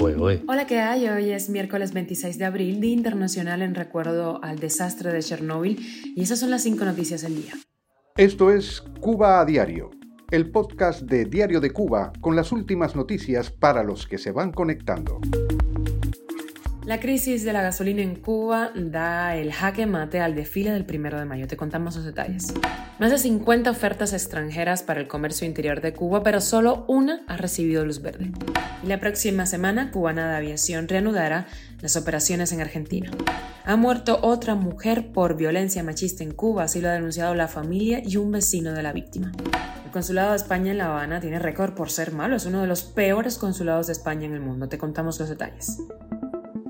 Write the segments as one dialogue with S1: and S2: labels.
S1: Hola, ¿qué hay? Hoy es miércoles 26 de abril, Día Internacional en recuerdo al desastre de Chernóbil, y esas son las cinco noticias del día.
S2: Esto es Cuba a Diario, el podcast de Diario de Cuba con las últimas noticias para los que se van conectando.
S1: La crisis de la gasolina en Cuba da el jaque mate al desfile del primero de mayo. Te contamos los detalles. Más de 50 ofertas extranjeras para el comercio interior de Cuba, pero solo una ha recibido luz verde. Y la próxima semana, Cubana de Aviación reanudará las operaciones en Argentina. Ha muerto otra mujer por violencia machista en Cuba, así lo ha denunciado la familia y un vecino de la víctima. El consulado de España en La Habana tiene récord por ser malo, es uno de los peores consulados de España en el mundo. Te contamos los detalles.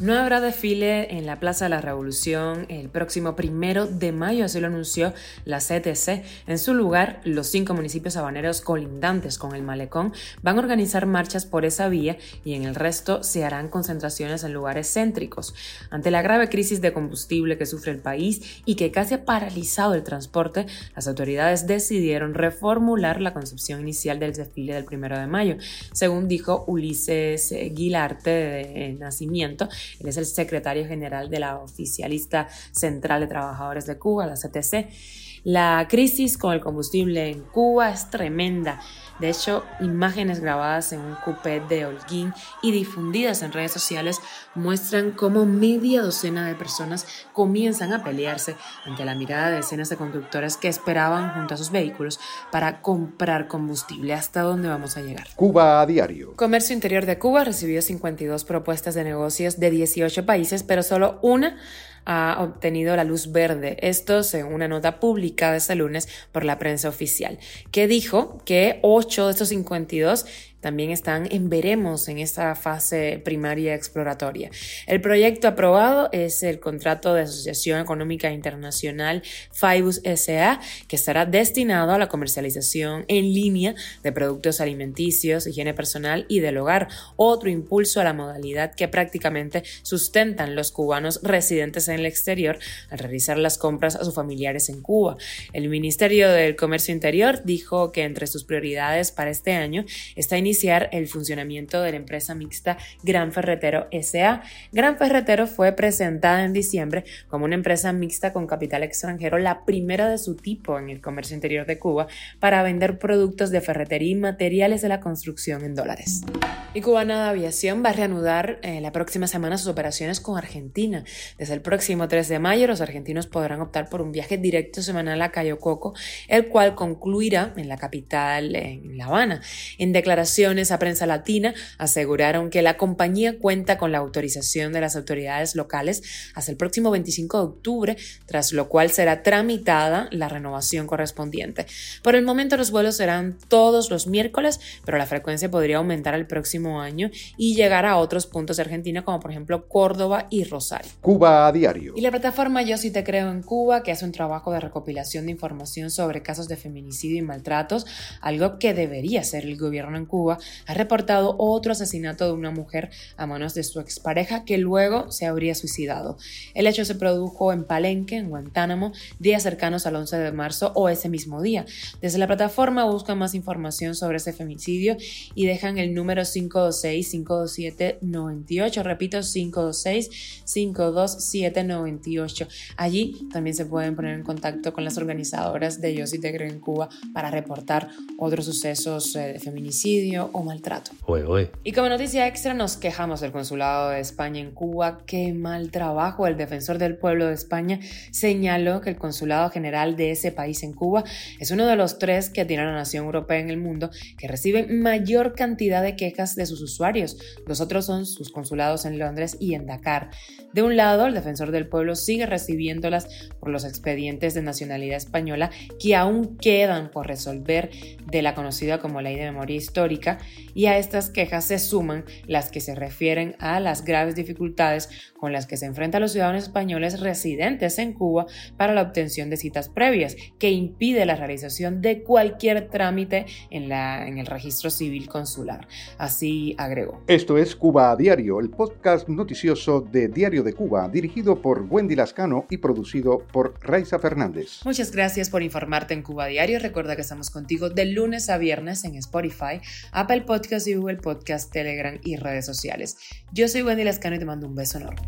S1: No habrá desfile en la Plaza de la Revolución el próximo primero de mayo, así lo anunció la CTC. En su lugar, los cinco municipios habaneros colindantes con el malecón van a organizar marchas por esa vía y en el resto se harán concentraciones en lugares céntricos. Ante la grave crisis de combustible que sufre el país y que casi ha paralizado el transporte, las autoridades decidieron reformular la concepción inicial del desfile del primero de mayo. Según dijo Ulises Guilarte de Nacimiento, él es el secretario general de la Oficialista Central de Trabajadores de Cuba, la CTC. La crisis con el combustible en Cuba es tremenda. De hecho, imágenes grabadas en un coupé de Holguín y difundidas en redes sociales muestran cómo media docena de personas comienzan a pelearse ante la mirada de decenas de conductores que esperaban junto a sus vehículos para comprar combustible. ¿Hasta dónde vamos a llegar?
S2: Cuba a diario.
S1: Comercio Interior de Cuba recibió 52 propuestas de negocios de 18 países, pero solo una ha obtenido la luz verde. Esto según una nota publicada este lunes por la prensa oficial, que dijo que 8 de estos 52 también están en veremos en esta fase primaria exploratoria. El proyecto aprobado es el contrato de Asociación Económica Internacional FIBUS SA, que estará destinado a la comercialización en línea de productos alimenticios, higiene personal y del hogar, otro impulso a la modalidad que prácticamente sustentan los cubanos residentes en el exterior al realizar las compras a sus familiares en Cuba. El Ministerio del Comercio Interior dijo que entre sus prioridades para este año está iniciar el funcionamiento de la empresa mixta Gran Ferretero SA. Gran Ferretero fue presentada en diciembre como una empresa mixta con capital extranjero, la primera de su tipo en el comercio interior de Cuba, para vender productos de ferretería y materiales de la construcción en dólares. Y Cubana de Aviación va a reanudar eh, la próxima semana sus operaciones con Argentina. Desde el próximo 3 de mayo, los argentinos podrán optar por un viaje directo semanal a Cayo Coco, el cual concluirá en la capital, en La Habana. En declaración a prensa latina aseguraron que la compañía cuenta con la autorización de las autoridades locales hasta el próximo 25 de octubre, tras lo cual será tramitada la renovación correspondiente. Por el momento los vuelos serán todos los miércoles, pero la frecuencia podría aumentar el próximo año y llegar a otros puntos de Argentina como por ejemplo Córdoba y Rosario.
S2: Cuba a diario.
S1: Y la plataforma Yo sí te creo en Cuba, que hace un trabajo de recopilación de información sobre casos de feminicidio y maltratos, algo que debería hacer el gobierno en Cuba ha reportado otro asesinato de una mujer a manos de su expareja que luego se habría suicidado. El hecho se produjo en Palenque, en Guantánamo, días cercanos al 11 de marzo o ese mismo día. Desde la plataforma buscan más información sobre ese femicidio y dejan el número 526-527-98. Repito, 526-527-98. Allí también se pueden poner en contacto con las organizadoras de Yo si te creo en Cuba para reportar otros sucesos eh, de feminicidio o maltrato. Y como noticia extra nos quejamos del Consulado de España en Cuba. Qué mal trabajo. El defensor del pueblo de España señaló que el Consulado General de ese país en Cuba es uno de los tres que tiene la nación europea en el mundo que reciben mayor cantidad de quejas de sus usuarios. Los otros son sus consulados en Londres y en Dakar. De un lado, el defensor del pueblo sigue recibiéndolas por los expedientes de nacionalidad española que aún quedan por resolver de la conocida como Ley de Memoria Histórica Pública y a estas quejas se suman las que se refieren a las graves dificultades con las que se enfrentan los ciudadanos españoles residentes en Cuba para la obtención de citas previas, que impide la realización de cualquier trámite en, la, en el registro civil consular. Así agregó.
S2: Esto es Cuba a Diario, el podcast noticioso de Diario de Cuba, dirigido por Wendy Lascano y producido por Raiza Fernández.
S1: Muchas gracias por informarte en Cuba Diario. Recuerda que estamos contigo de lunes a viernes en Spotify, Apple Podcast y Google Podcast, Telegram y redes sociales. Yo soy Wendy Lascano y te mando un beso enorme.